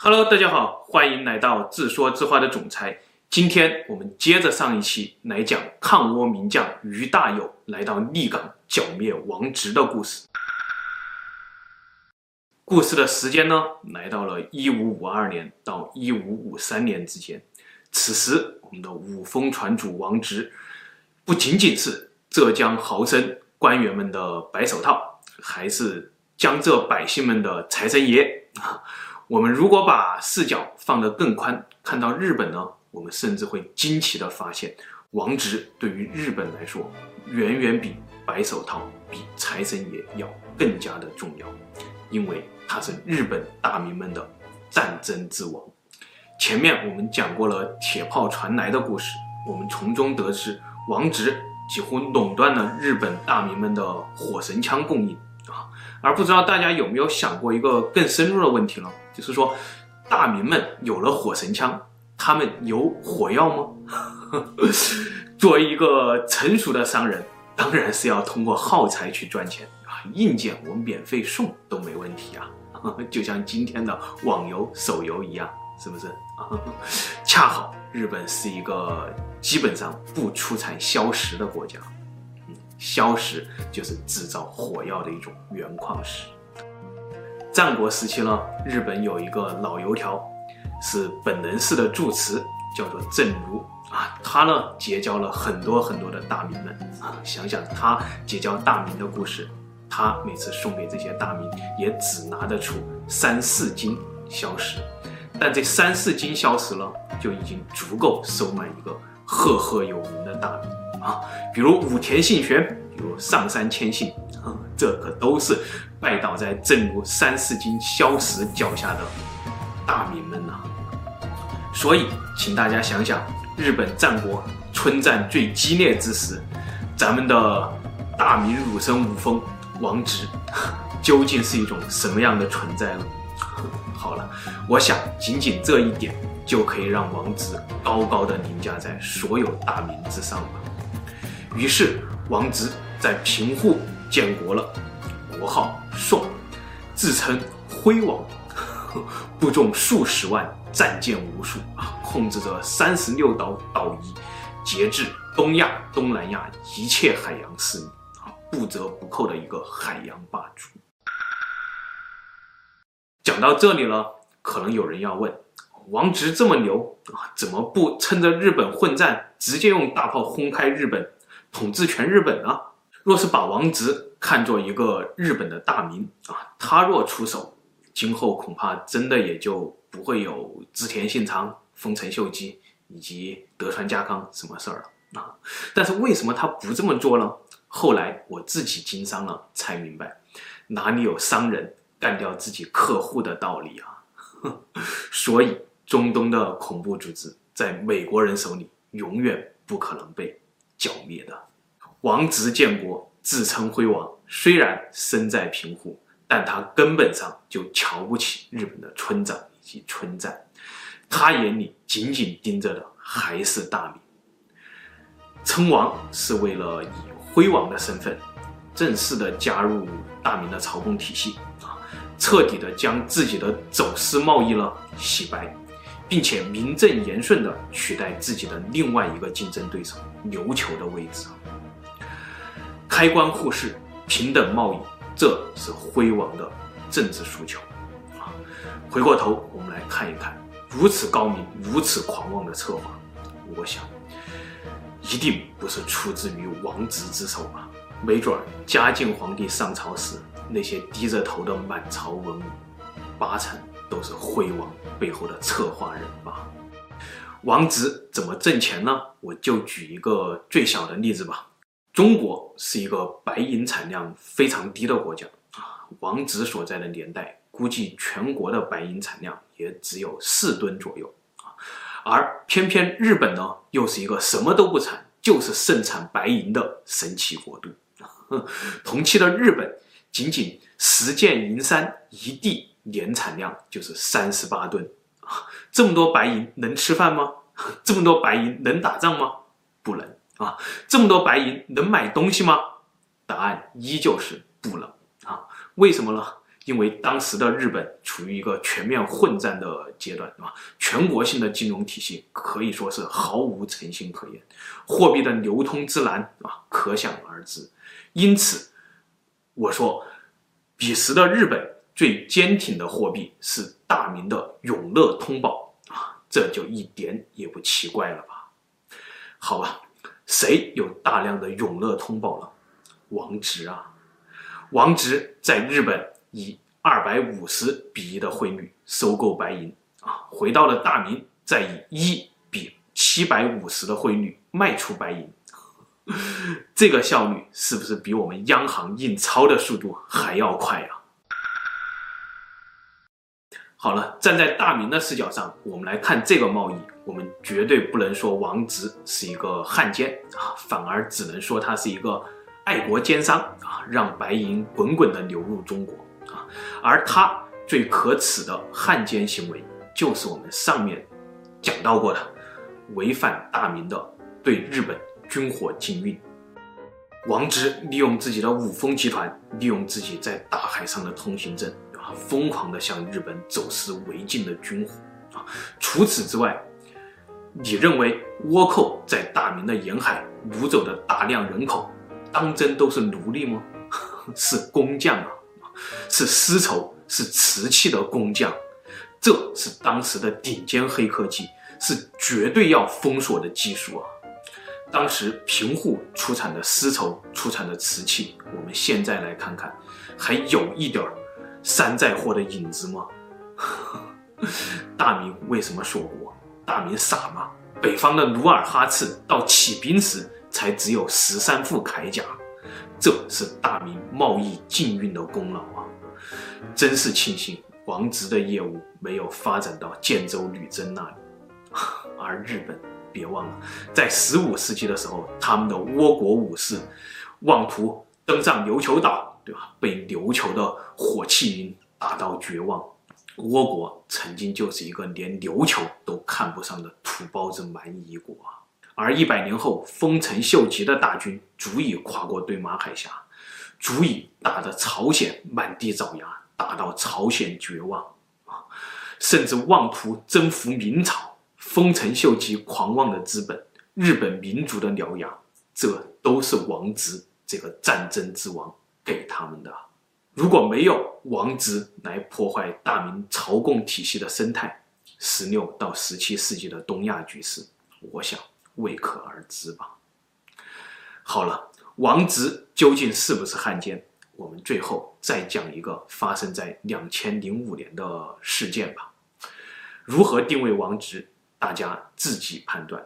Hello，大家好，欢迎来到自说自话的总裁。今天我们接着上一期来讲抗倭名将俞大猷来到利港剿灭王直的故事。故事的时间呢，来到了一五五二年到一五五三年之间。此时，我们的五峰船主王直不仅仅是浙江豪绅官员们的白手套，还是江浙百姓们的财神爷啊。我们如果把视角放得更宽，看到日本呢，我们甚至会惊奇地发现，王直对于日本来说，远远比白手套、比财神爷要更加的重要。因为他是日本大名们的战争之王。前面我们讲过了铁炮传来的故事，我们从中得知王直几乎垄断了日本大名们的火神枪供应啊。而不知道大家有没有想过一个更深入的问题呢？就是说，大明们有了火神枪，他们有火药吗？作为一个成熟的商人，当然是要通过耗材去赚钱啊。硬件我们免费送都没问题啊，就像今天的网游、手游一样，是不是？恰好日本是一个基本上不出产硝石的国家，硝石就是制造火药的一种原矿石。战国时期呢，日本有一个老油条，是本能寺的住持，叫做郑如。啊，他呢结交了很多很多的大名们。啊，想想他结交大名的故事。他每次送给这些大名，也只拿得出三四斤硝石，但这三四斤硝石呢，就已经足够收买一个赫赫有名的大名。啊，比如武田信玄，比如上杉谦信，这可都是拜倒在郑如三四斤硝石脚下的大名们呐。所以，请大家想想，日本战国春战最激烈之时，咱们的大名儒生武风。王直究竟是一种什么样的存在呢？好了，我想仅仅这一点就可以让王直高高的凌驾在所有大名之上了。于是，王直在平户建国了，国号宋，自称辉王，部众数十万，战舰无数啊，控制着三十六岛岛屿，节制东亚、东南亚一切海洋势力啊。不折不扣的一个海洋霸主。讲到这里了，可能有人要问：王直这么牛啊，怎么不趁着日本混战，直接用大炮轰开日本，统治全日本呢？若是把王直看作一个日本的大名啊，他若出手，今后恐怕真的也就不会有织田信长、丰臣秀吉以及德川家康什么事儿了啊。但是为什么他不这么做呢？后来我自己经商了，才明白哪里有商人干掉自己客户的道理啊！所以中东的恐怖组织在美国人手里永远不可能被剿灭的。王直建国自称辉王，虽然身在平户，但他根本上就瞧不起日本的村长以及村战，他眼里紧紧盯着的还是大明。称王是为了以辉王的身份，正式的加入大明的朝贡体系啊，彻底的将自己的走私贸易呢洗白，并且名正言顺的取代自己的另外一个竞争对手琉球的位置。开关互市，平等贸易，这是辉王的政治诉求啊。回过头，我们来看一看如此高明、如此狂妄的策划，我想。一定不是出自于王直之手吧？没准嘉靖皇帝上朝时，那些低着头的满朝文武，八成都是辉王背后的策划人吧？王直怎么挣钱呢？我就举一个最小的例子吧。中国是一个白银产量非常低的国家啊，王直所在的年代，估计全国的白银产量也只有四吨左右啊。而偏偏日本呢，又是一个什么都不产，就是盛产白银的神奇国度。同期的日本，仅仅十件银山一地，年产量就是三十八吨啊。这么多白银能吃饭吗？这么多白银能打仗吗？不能啊！这么多白银能买东西吗？答案依旧是不能啊！为什么呢？因为当时的日本处于一个全面混战的阶段，啊，全国性的金融体系可以说是毫无诚信可言，货币的流通之难啊，可想而知。因此，我说，彼时的日本最坚挺的货币是大明的永乐通宝啊，这就一点也不奇怪了吧？好吧，谁有大量的永乐通宝了？王直啊，王直在日本以二百五十比一的汇率收购白银啊，回到了大明，再以一比七百五十的汇率卖出白银，这个效率是不是比我们央行印钞的速度还要快啊？好了，站在大明的视角上，我们来看这个贸易，我们绝对不能说王直是一个汉奸啊，反而只能说他是一个。爱国奸商啊，让白银滚滚地流入中国啊，而他最可耻的汉奸行为，就是我们上面讲到过的，违反大明的对日本军火禁运。王直利用自己的五丰集团，利用自己在大海上的通行证啊，疯狂地向日本走私违禁的军火啊。除此之外，你认为倭寇在大明的沿海掳走的大量人口，当真都是奴隶吗？是工匠啊，是丝绸、是瓷器的工匠，这是当时的顶尖黑科技，是绝对要封锁的技术啊！当时平户出产的丝绸、出产的瓷器，我们现在来看看，还有一点山寨货的影子吗？大明为什么锁国？大明傻吗？北方的努尔哈赤到起兵时，才只有十三副铠甲，这是大明贸易禁运的功劳啊！真是庆幸王直的业务没有发展到建州女真那里。而日本，别忘了，在十五世纪的时候，他们的倭国武士妄图登上琉球岛，对吧？被琉球的火器军打到绝望。倭国曾经就是一个连琉球都看不上的土包子蛮夷国啊！而一百年后，丰臣秀吉的大军足以跨过对马海峡，足以打得朝鲜满地找牙，打到朝鲜绝望啊！甚至妄图征服明朝。丰臣秀吉狂妄的资本，日本民族的獠牙，这都是王直这个战争之王给他们的。如果没有王直来破坏大明朝贡体系的生态，十六到十七世纪的东亚局势，我想。未可而知吧。好了，王直究竟是不是汉奸？我们最后再讲一个发生在两千零五年的事件吧。如何定位王直？大家自己判断。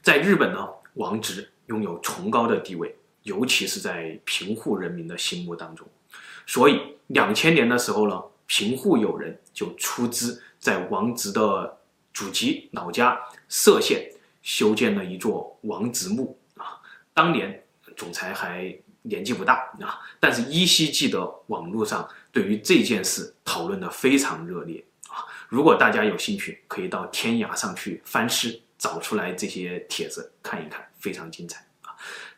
在日本呢，王直拥有崇高的地位，尤其是在平户人民的心目当中。所以两千年的时候呢，平户有人就出资在王直的祖籍老家歙县。修建了一座王直墓啊！当年总裁还年纪不大啊，但是依稀记得网络上对于这件事讨论得非常热烈啊！如果大家有兴趣，可以到天涯上去翻尸，找出来这些帖子看一看，非常精彩！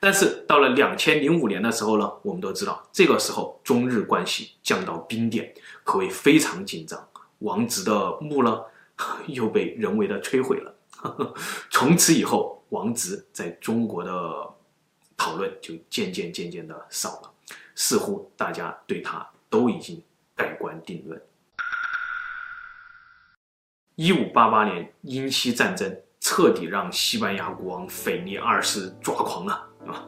但是到了两千零五年的时候呢，我们都知道这个时候中日关系降到冰点，可谓非常紧张。王直的墓呢，又被人为的摧毁了。从此以后，王直在中国的讨论就渐渐渐渐的少了，似乎大家对他都已经盖棺定论。一五八八年英西战争彻底让西班牙国王腓力二世抓狂了啊！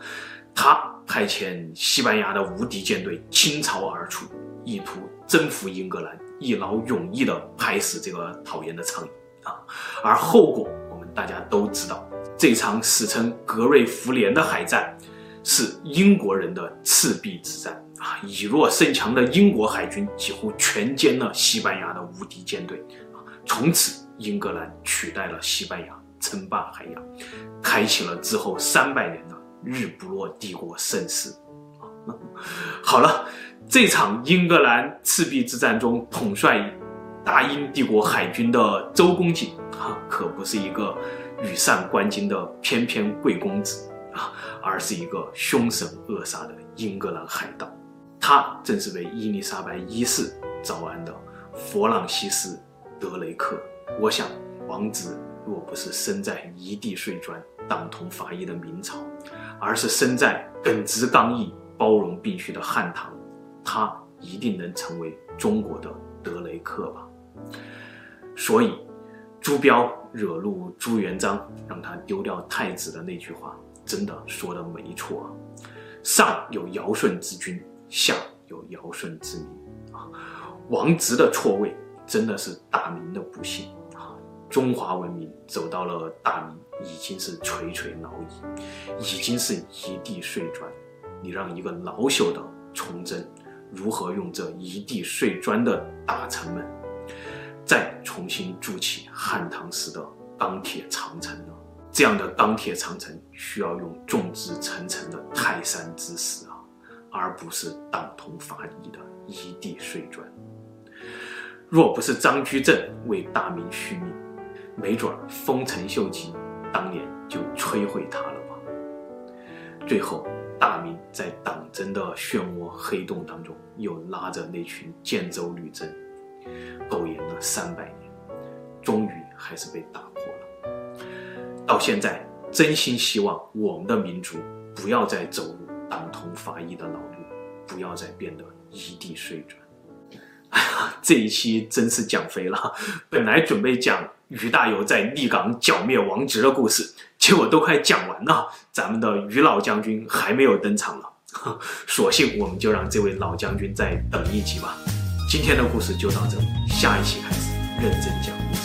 他派遣西班牙的无敌舰队倾巢而出，意图征服英格兰，一劳永逸地拍死这个讨厌的苍蝇啊！而后果我们。大家都知道，这场史称格瑞福连的海战，是英国人的赤壁之战啊！以弱胜强的英国海军几乎全歼了西班牙的无敌舰队啊！从此，英格兰取代了西班牙，称霸海洋，开启了之后三百年的日不落帝国盛世啊！好了，这场英格兰赤壁之战中，统帅大英帝国海军的周公瑾。啊，可不是一个羽扇纶巾的翩翩贵公子啊，而是一个凶神恶煞的英格兰海盗。他正是被伊丽莎白一世招安的弗朗西斯·德雷克。我想，王子若不是生在一地碎砖、党同伐异的明朝，而是身在耿直刚毅、包容并蓄的汉唐，他一定能成为中国的德雷克吧。所以，朱标惹怒朱元璋，让他丢掉太子的那句话，真的说的没错啊。上有尧舜之君，下有尧舜之民啊。王直的错位，真的是大明的不幸。中华文明走到了大明，已经是垂垂老矣，已经是一地碎砖。你让一个老朽的崇祯，如何用这一地碎砖的大臣们，再重新筑起汉唐时的钢铁长城呢？这样的钢铁长城需要用众志成城的泰山之石啊，而不是党同伐异的一地碎砖。若不是张居正为大明续命，没准儿丰臣秀吉当年就摧毁他了吧。最后，大明在党争的漩涡黑洞当中，又拉着那群建州女真。苟延了三百年，终于还是被打破了。到现在，真心希望我们的民族不要再走入党同伐异的老路，不要再变得一地碎砖。哎呀，这一期真是讲飞了。本来准备讲于大猷在立港剿灭王直的故事，结果都快讲完了，咱们的于老将军还没有登场了。索性我们就让这位老将军再等一集吧。今天的故事就到这里，下一期开始认真讲。